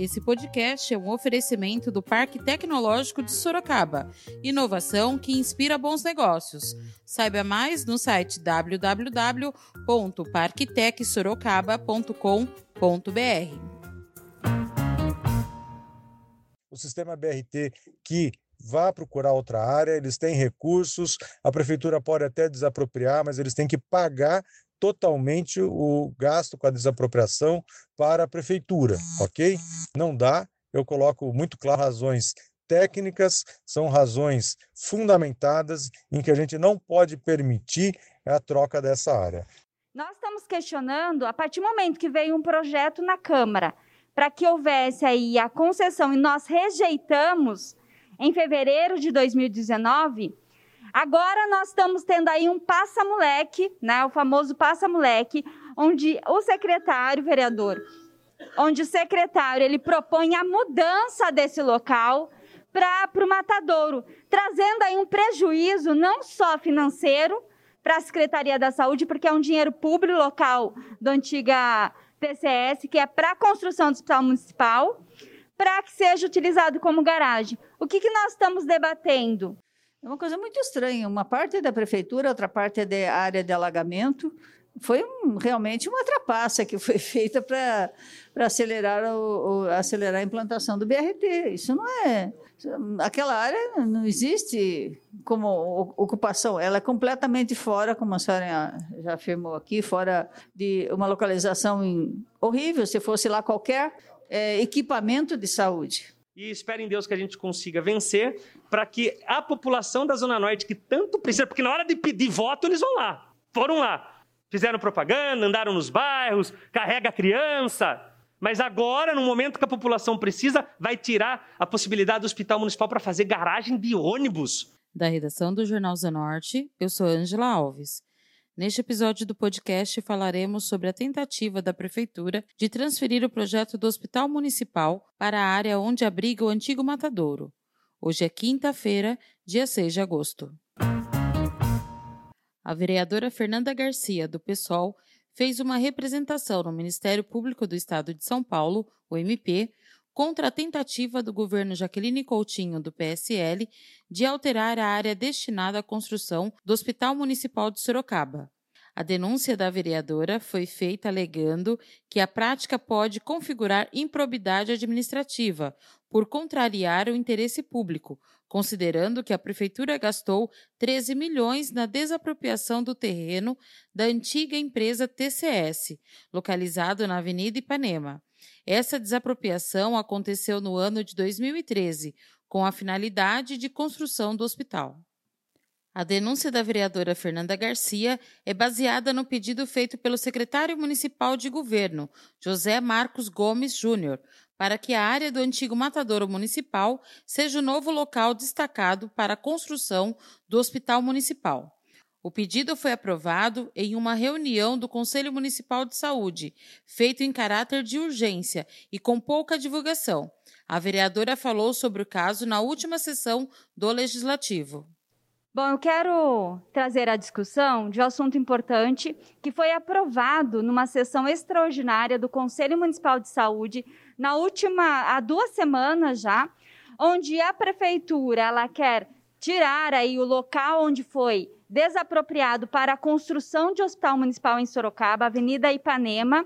Esse podcast é um oferecimento do Parque Tecnológico de Sorocaba. Inovação que inspira bons negócios. Saiba mais no site www.parktecsorocaba.com.br. O sistema BRT que vá procurar outra área, eles têm recursos, a prefeitura pode até desapropriar, mas eles têm que pagar totalmente o gasto com a desapropriação para a prefeitura, ok? Não dá, eu coloco muito claro razões técnicas, são razões fundamentadas em que a gente não pode permitir a troca dessa área. Nós estamos questionando, a partir do momento que veio um projeto na Câmara, para que houvesse aí a concessão e nós rejeitamos em fevereiro de 2019, agora nós estamos tendo aí um passa-moleque, né, o famoso passa-moleque, onde o secretário, vereador, onde o secretário ele propõe a mudança desse local para o matadouro, trazendo aí um prejuízo não só financeiro para a Secretaria da Saúde, porque é um dinheiro público local da antiga TCS, que é para a construção do hospital municipal, para que seja utilizado como garagem. O que, que nós estamos debatendo? É uma coisa muito estranha. Uma parte é da prefeitura, outra parte é da área de alagamento. Foi um, realmente uma trapaça que foi feita para acelerar, o, o, acelerar a implantação do BRT. Isso não é. Aquela área não existe como ocupação, ela é completamente fora, como a senhora já afirmou aqui, fora de uma localização horrível. Se fosse lá qualquer é, equipamento de saúde e espere em Deus que a gente consiga vencer para que a população da Zona Norte, que tanto precisa, porque na hora de pedir voto eles vão lá, foram lá, fizeram propaganda, andaram nos bairros, carrega a criança, mas agora, no momento que a população precisa, vai tirar a possibilidade do hospital municipal para fazer garagem de ônibus. Da redação do Jornal Zenorte, eu sou Ângela Alves. Neste episódio do podcast falaremos sobre a tentativa da Prefeitura de transferir o projeto do Hospital Municipal para a área onde abriga o antigo matadouro. Hoje é quinta-feira, dia 6 de agosto. A vereadora Fernanda Garcia, do PSOL, fez uma representação no Ministério Público do Estado de São Paulo, o MP, contra a tentativa do governo Jaqueline Coutinho, do PSL, de alterar a área destinada à construção do Hospital Municipal de Sorocaba. A denúncia da vereadora foi feita alegando que a prática pode configurar improbidade administrativa por contrariar o interesse público, considerando que a prefeitura gastou 13 milhões na desapropriação do terreno da antiga empresa TCS, localizado na Avenida Ipanema. Essa desapropriação aconteceu no ano de 2013, com a finalidade de construção do hospital. A denúncia da vereadora Fernanda Garcia é baseada no pedido feito pelo secretário municipal de governo, José Marcos Gomes Júnior, para que a área do antigo matadouro municipal seja o novo local destacado para a construção do hospital municipal. O pedido foi aprovado em uma reunião do Conselho Municipal de Saúde, feito em caráter de urgência e com pouca divulgação. A vereadora falou sobre o caso na última sessão do Legislativo. Bom, eu quero trazer a discussão de um assunto importante que foi aprovado numa sessão extraordinária do Conselho Municipal de Saúde na última há duas semanas já, onde a prefeitura ela quer tirar aí o local onde foi desapropriado para a construção de hospital municipal em Sorocaba, Avenida Ipanema,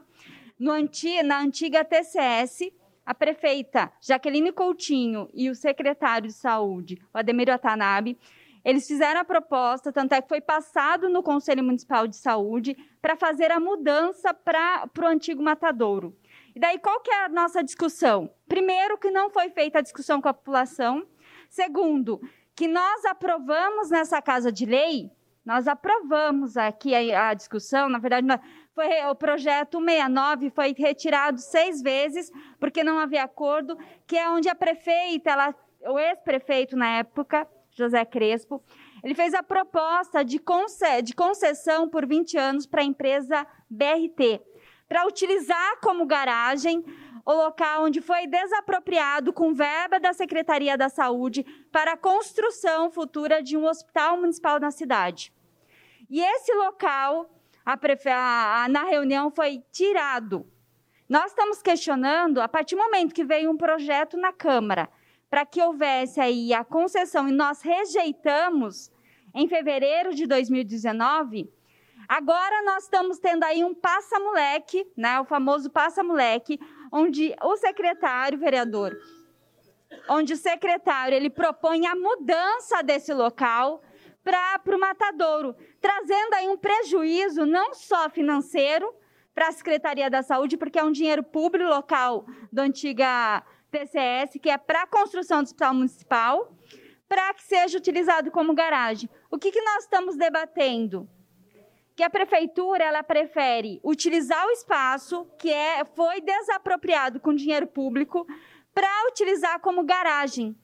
anti, na antiga TCS, a prefeita Jaqueline Coutinho e o secretário de saúde, o Ademir Watanabe, eles fizeram a proposta, tanto é que foi passado no Conselho Municipal de Saúde para fazer a mudança para o antigo matadouro. E daí, qual que é a nossa discussão? Primeiro, que não foi feita a discussão com a população. Segundo, que nós aprovamos nessa casa de lei, nós aprovamos aqui a, a discussão, na verdade, foi o projeto 69 foi retirado seis vezes, porque não havia acordo, que é onde a prefeita, ela, o ex-prefeito na época, José Crespo, ele fez a proposta de, conce, de concessão por 20 anos para a empresa BRT, para utilizar como garagem o local onde foi desapropriado com verba da Secretaria da Saúde para a construção futura de um hospital municipal na cidade. E esse local, a prefe... a, na reunião, foi tirado. Nós estamos questionando, a partir do momento que veio um projeto na Câmara, para que houvesse aí a concessão e nós rejeitamos em fevereiro de 2019, agora nós estamos tendo aí um passa-moleque, né, o famoso passa-moleque, onde o secretário, vereador, onde o secretário ele propõe a mudança desse local para o matadouro, trazendo aí um prejuízo não só financeiro para a Secretaria da Saúde, porque é um dinheiro público local do antiga TCS, que é para a construção do hospital municipal, para que seja utilizado como garagem. O que, que nós estamos debatendo? Que a prefeitura ela prefere utilizar o espaço que é, foi desapropriado com dinheiro público para utilizar como garagem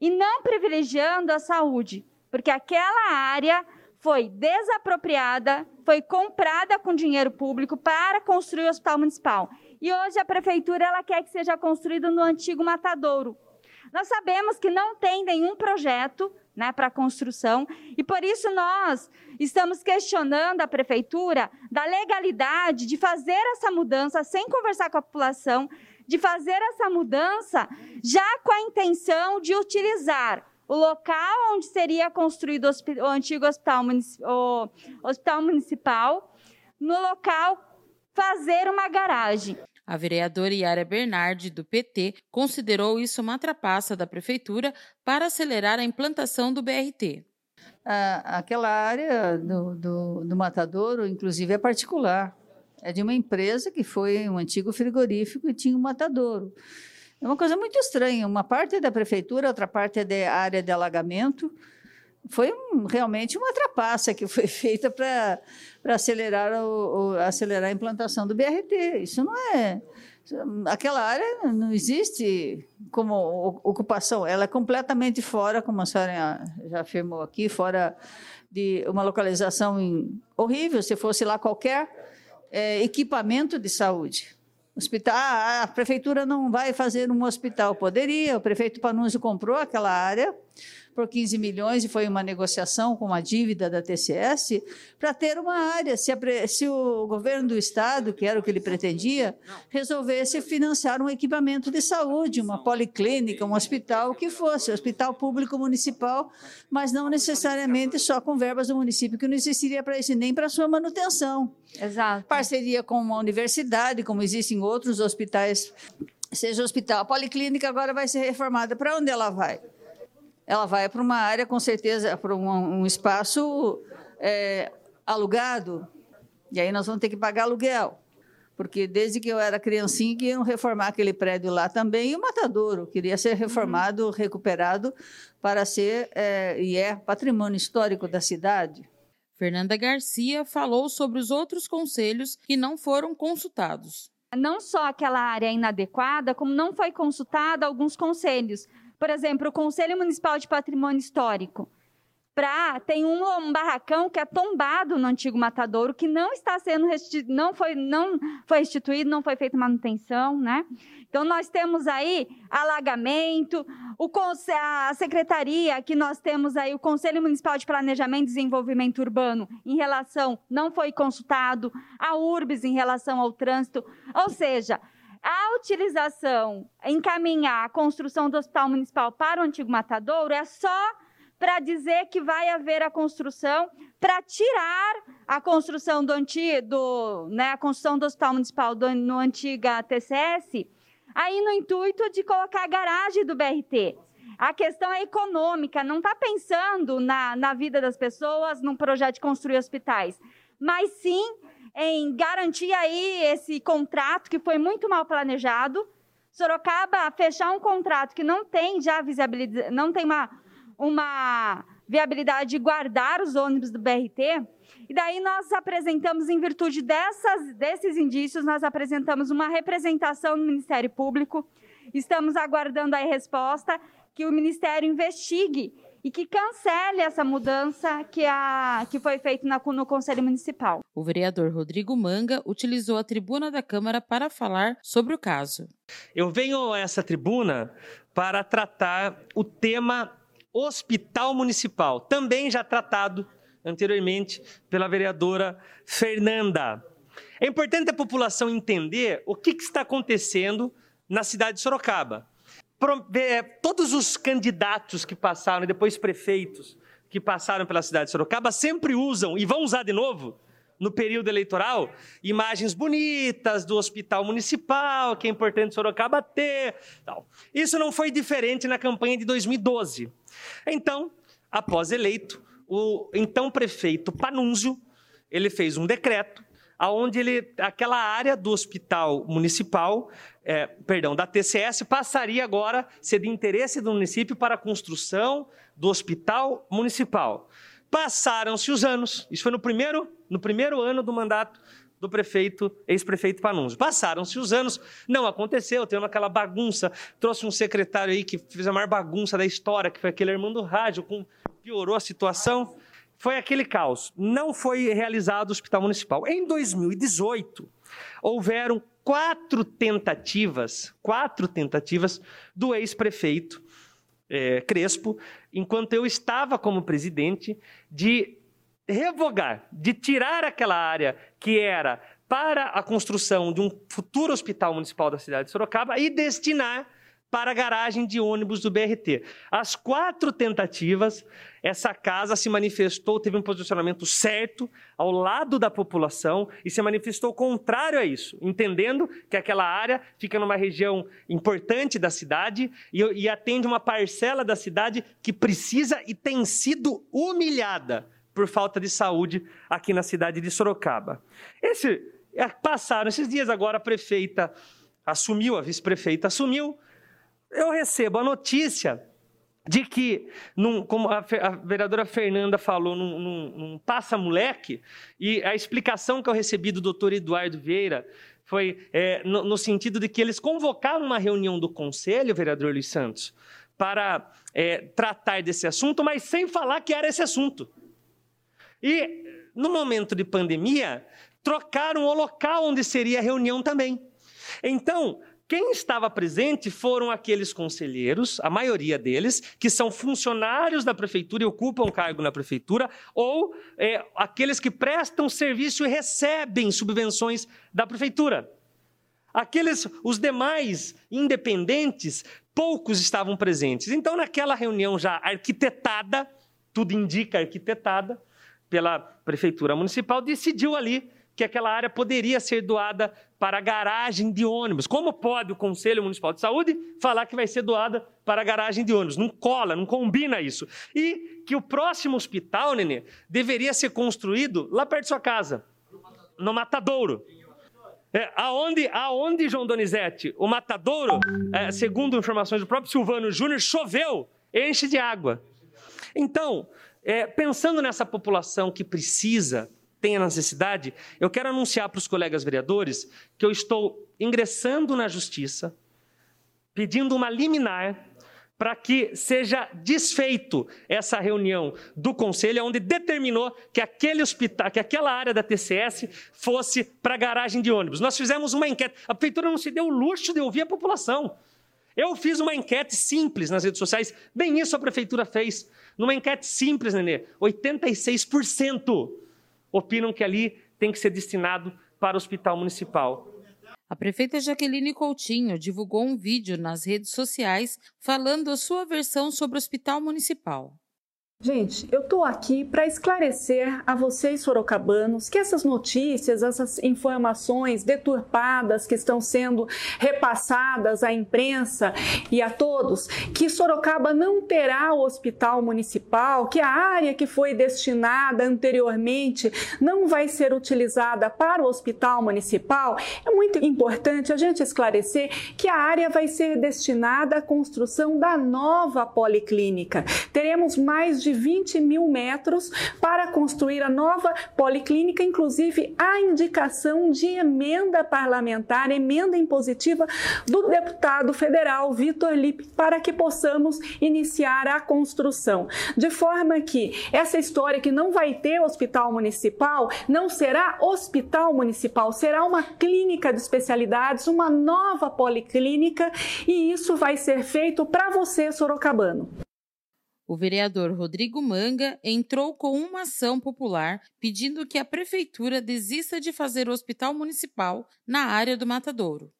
e não privilegiando a saúde, porque aquela área foi desapropriada, foi comprada com dinheiro público para construir o hospital municipal. E hoje a prefeitura ela quer que seja construído no antigo matadouro. Nós sabemos que não tem nenhum projeto né, para construção e por isso nós estamos questionando a prefeitura da legalidade de fazer essa mudança sem conversar com a população, de fazer essa mudança já com a intenção de utilizar o local onde seria construído o antigo hospital, o hospital municipal, no local fazer uma garagem. A vereadora Yara Bernardi, do PT, considerou isso uma trapaça da prefeitura para acelerar a implantação do BRT. aquela área do, do, do matadouro, inclusive, é particular. É de uma empresa que foi um antigo frigorífico e tinha um matadouro. É uma coisa muito estranha. Uma parte é da prefeitura, outra parte é da área de alagamento foi um, realmente uma trapaça que foi feita para acelerar, o, o, acelerar a implantação do BRT. Isso não é. Aquela área não existe como ocupação, ela é completamente fora, como a senhora já afirmou aqui, fora de uma localização horrível. Se fosse lá qualquer é, equipamento de saúde. Hospital, a prefeitura não vai fazer um hospital. Poderia, o prefeito Panunzio comprou aquela área por 15 milhões e foi uma negociação com a dívida da TCS para ter uma área. Se, a, se, o governo do estado, que era o que ele pretendia, resolvesse financiar um equipamento de saúde, uma policlínica, um hospital, o que fosse, hospital público municipal, mas não necessariamente só com verbas do município, que não existiria para isso nem para sua manutenção. Exato. Parceria com uma universidade, como existem outros hospitais seja hospital. A policlínica agora vai ser reformada. Para onde ela vai? Ela vai para uma área, com certeza, para um, um espaço é, alugado, e aí nós vamos ter que pagar aluguel. Porque desde que eu era criancinha, queriam reformar aquele prédio lá também, e o Matadouro queria ser reformado, uhum. recuperado, para ser, é, e é, patrimônio histórico da cidade. Fernanda Garcia falou sobre os outros conselhos que não foram consultados. Não só aquela área inadequada, como não foi consultada alguns conselhos, por exemplo, o Conselho Municipal de Patrimônio Histórico. Pra, tem um, um, barracão que é tombado no antigo matadouro, que não está sendo não foi não foi restituído, não foi feita manutenção, né? Então nós temos aí alagamento, o a secretaria que nós temos aí o Conselho Municipal de Planejamento e Desenvolvimento Urbano em relação não foi consultado, a URBS em relação ao trânsito, ou seja, a utilização, encaminhar a construção do hospital municipal para o antigo matadouro é só para dizer que vai haver a construção, para tirar a construção do antigo, né, a construção do hospital municipal do, no antiga TCS, aí no intuito de colocar a garagem do BRT. A questão é econômica, não está pensando na, na vida das pessoas, num projeto de construir hospitais, mas sim em garantir aí esse contrato que foi muito mal planejado. Sorocaba fechar um contrato que não tem já visibilidade, não tem uma, uma viabilidade de guardar os ônibus do BRT. E daí nós apresentamos, em virtude dessas, desses indícios, nós apresentamos uma representação no Ministério Público. Estamos aguardando a resposta que o Ministério investigue e que cancele essa mudança que, a, que foi feita na, no Conselho Municipal. O vereador Rodrigo Manga utilizou a tribuna da Câmara para falar sobre o caso. Eu venho a essa tribuna para tratar o tema Hospital Municipal, também já tratado anteriormente pela vereadora Fernanda. É importante a população entender o que, está acontecendo na cidade de Sorocaba. É, todos os candidatos que passaram, e depois prefeitos que passaram pela cidade de Sorocaba, sempre usam, e vão usar de novo, no período eleitoral, imagens bonitas do hospital municipal, que é importante Sorocaba ter. Tal. Isso não foi diferente na campanha de 2012. Então, após eleito, o então prefeito Panunzio, ele fez um decreto aonde ele, aquela área do hospital municipal, é, perdão, da TCS, passaria agora a ser de interesse do município para a construção do hospital municipal. Passaram-se os anos, isso foi no primeiro, no primeiro ano do mandato do prefeito, ex-prefeito Panunzio. Passaram-se os anos, não aconteceu, tendo aquela bagunça. Trouxe um secretário aí que fez a maior bagunça da história, que foi aquele irmão do rádio, com, piorou a situação. Foi aquele caos. Não foi realizado o hospital municipal. Em 2018, houveram quatro tentativas, quatro tentativas do ex-prefeito é, Crespo, enquanto eu estava como presidente, de revogar, de tirar aquela área que era para a construção de um futuro hospital municipal da cidade de Sorocaba e destinar para a garagem de ônibus do BRT. As quatro tentativas, essa casa se manifestou, teve um posicionamento certo ao lado da população e se manifestou contrário a isso, entendendo que aquela área fica numa região importante da cidade e, e atende uma parcela da cidade que precisa e tem sido humilhada por falta de saúde aqui na cidade de Sorocaba. Esse, é, passaram esses dias agora a prefeita assumiu, a vice-prefeita assumiu, eu recebo a notícia de que, num, como a, a, vereadora Fernanda falou, num, num, num passa-moleque, e a explicação que eu recebi do doutor Eduardo Vieira foi é, no, no, sentido de que eles convocaram uma reunião do conselho, vereador Luiz Santos, para é, tratar desse assunto, mas sem falar que era esse assunto. E, no momento de pandemia, trocaram o local onde seria a reunião também. Então, quem estava presente foram aqueles conselheiros, a maioria deles, que são funcionários da prefeitura e ocupam cargo na prefeitura, ou é, aqueles que prestam serviço e recebem subvenções da prefeitura. Aqueles, os demais independentes, poucos estavam presentes. Então, naquela reunião já arquitetada, tudo indica arquitetada, pela prefeitura municipal, decidiu ali que aquela área poderia ser doada para garagem de ônibus. Como pode o Conselho Municipal de Saúde falar que vai ser doada para garagem de ônibus? Não cola, não combina isso. E que o próximo hospital, Nenê, deveria ser construído lá perto de sua casa, no Matadouro. É, aonde, aonde, João Donizete, o Matadouro, é, segundo informações do próprio Silvano Júnior, choveu, enche de água. Então, é, pensando nessa população que precisa tem a necessidade, eu quero anunciar para os colegas vereadores que eu estou ingressando na justiça, pedindo uma liminar para que seja desfeito essa reunião do conselho, onde determinou que aquele hospital, que aquela área da TCS fosse para garagem de ônibus. Nós fizemos uma enquete. A prefeitura não se deu o luxo de ouvir a população. Eu fiz uma enquete simples nas redes sociais, bem isso a prefeitura fez. Numa enquete simples, Nenê, 86% opinam que ali tem que ser destinado para o hospital municipal. A prefeita Jaqueline Coutinho divulgou um vídeo nas redes sociais falando a sua versão sobre o hospital municipal. Gente, eu estou aqui para esclarecer a vocês sorocabanos que essas notícias, essas informações deturpadas que estão sendo repassadas à imprensa e a todos, que Sorocaba não terá o hospital municipal, que a área que foi destinada anteriormente não vai ser utilizada para o hospital municipal, é muito importante a gente esclarecer que a área vai ser destinada à construção da nova policlínica. Teremos mais de 20 mil metros para construir a nova policlínica, inclusive a indicação de emenda parlamentar, emenda impositiva do deputado federal Vitor Lippe, para que possamos iniciar a construção. De forma que essa história que não vai ter hospital municipal não será hospital municipal, será uma clínica de especialidades, uma nova policlínica, e isso vai ser feito para você, sorocabano. O vereador Rodrigo Manga entrou com uma ação popular pedindo que a prefeitura desista de fazer o hospital municipal na área do Matadouro.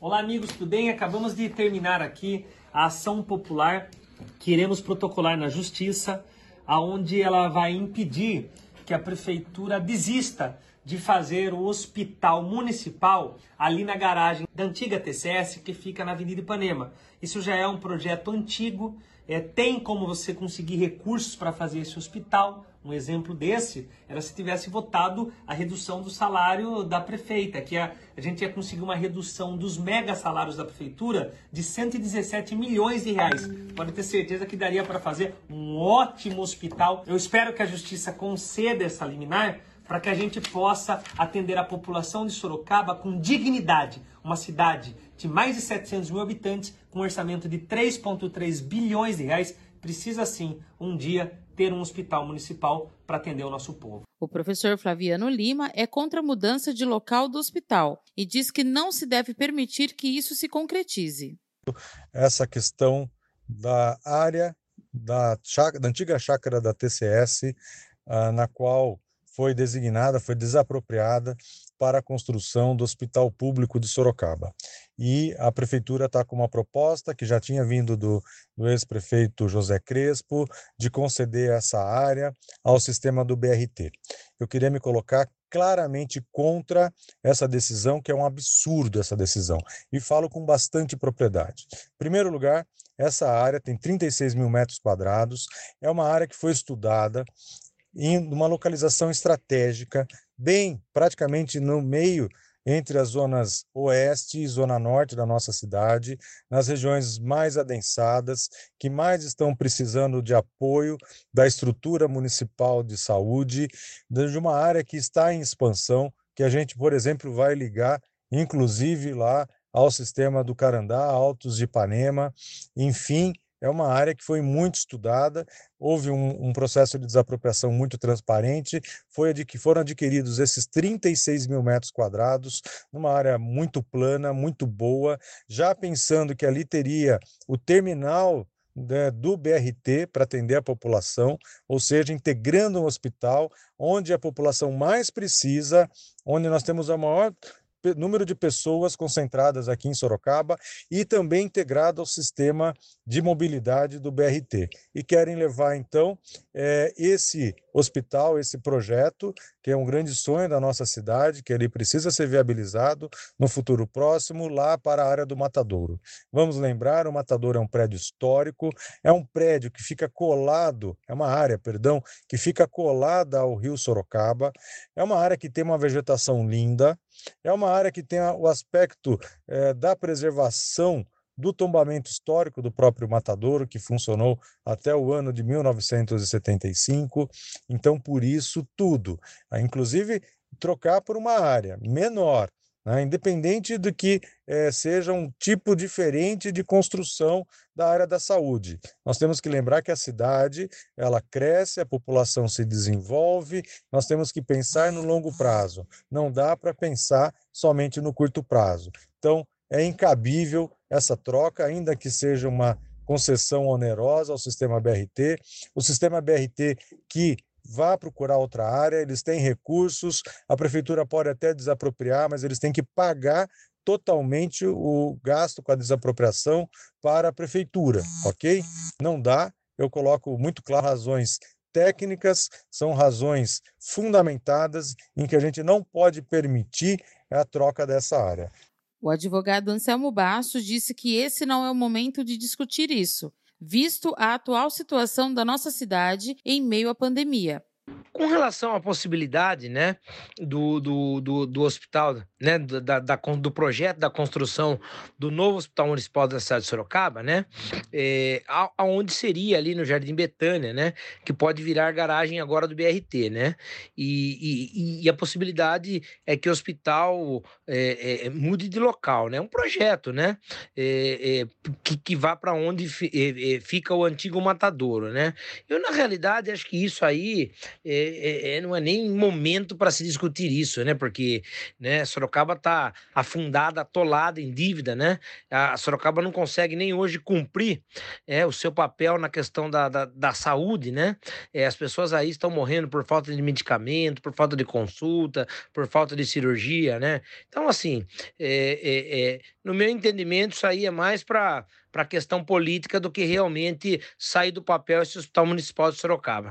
Olá, amigos, tudo bem? Acabamos de terminar aqui a ação popular que iremos protocolar na justiça, aonde ela vai impedir que a prefeitura desista de fazer o hospital municipal ali na garagem da antiga TCS que fica na Avenida Ipanema. Isso já é um projeto antigo é, tem como você conseguir recursos para fazer esse hospital. Um exemplo desse era se tivesse votado a redução do salário da prefeita, que a, a gente ia conseguir uma redução dos mega salários da prefeitura de 117 milhões de reais. Pode ter certeza que daria para fazer um ótimo hospital. Eu espero que a justiça conceda essa liminar para que a gente possa atender a população de Sorocaba com dignidade. Uma cidade de mais de 700 mil habitantes, com um orçamento de 3,3 bilhões de reais, precisa sim, um dia, ter um hospital municipal para atender o nosso povo. O professor Flaviano Lima é contra a mudança de local do hospital e diz que não se deve permitir que isso se concretize. Essa questão da área da, chácara, da antiga chácara da TCS, ah, na qual foi designada, foi desapropriada para a construção do Hospital Público de Sorocaba. E a prefeitura está com uma proposta que já tinha vindo do, do ex-prefeito José Crespo de conceder essa área ao sistema do BRT. Eu queria me colocar claramente contra essa decisão, que é um absurdo essa decisão, e falo com bastante propriedade. Em primeiro lugar, essa área tem 36 mil metros quadrados, é uma área que foi estudada, em uma localização estratégica, bem praticamente no meio entre as zonas oeste e zona norte da nossa cidade, nas regiões mais adensadas, que mais estão precisando de apoio da estrutura municipal de saúde, de uma área que está em expansão, que a gente, por exemplo, vai ligar, inclusive lá ao sistema do Carandá, Altos de Ipanema, enfim, é uma área que foi muito estudada, houve um, um processo de desapropriação muito transparente, foi de que foram adquiridos esses 36 mil metros quadrados, numa área muito plana, muito boa, já pensando que ali teria o terminal né, do BRT para atender a população, ou seja, integrando um hospital onde a população mais precisa, onde nós temos a maior número de pessoas concentradas aqui em Sorocaba e também integrado ao sistema de mobilidade do BRT. E querem levar, então, é, esse hospital, esse projeto, que é um grande sonho da nossa cidade, que ele precisa ser viabilizado no futuro próximo, lá para a área do Matadouro. Vamos lembrar, o Matadouro é um prédio histórico, é um prédio que fica colado, é uma área, perdão, que fica colada ao rio Sorocaba, é uma área que tem uma vegetação linda, é uma área que tem o aspecto é, da preservação do tombamento histórico do próprio Matadouro, que funcionou até o ano de 1975. Então, por isso, tudo, ah, inclusive trocar por uma área menor, né, independente do que é, seja um tipo diferente de construção da área da saúde. Nós temos que lembrar que a cidade ela cresce, a população se desenvolve, nós temos que pensar no longo prazo. Não dá para pensar somente no curto prazo. Então, é incabível essa troca, ainda que seja uma concessão onerosa ao sistema BRT. O sistema BRT que vá procurar outra área, eles têm recursos, a prefeitura pode até desapropriar, mas eles têm que pagar totalmente o gasto com a desapropriação para a prefeitura, ok? Não dá, eu coloco muito claro razões técnicas, são razões fundamentadas em que a gente não pode permitir a troca dessa área. O advogado Anselmo Bastos disse que esse não é o momento de discutir isso, visto a atual situação da nossa cidade em meio à pandemia. Com relação à possibilidade né, do, do, do, do hospital, né, da, da, do projeto da construção do novo Hospital Municipal da cidade de Sorocaba, né, é, aonde seria ali no Jardim Betânia, né, que pode virar garagem agora do BRT, né, e, e, e a possibilidade é que o hospital é, é, mude de local, né, um projeto, né, é, é, que, que vá para onde fica o antigo matadouro, né. Eu, na realidade, acho que isso aí é, é, não é nem momento para se discutir isso, né? Porque né, Sorocaba está afundada, atolada em dívida, né? A Sorocaba não consegue nem hoje cumprir é, o seu papel na questão da, da, da saúde, né? É, as pessoas aí estão morrendo por falta de medicamento, por falta de consulta, por falta de cirurgia, né? Então, assim, é, é, é no meu entendimento, isso aí é mais para a questão política do que realmente sair do papel esse Hospital Municipal de Sorocaba.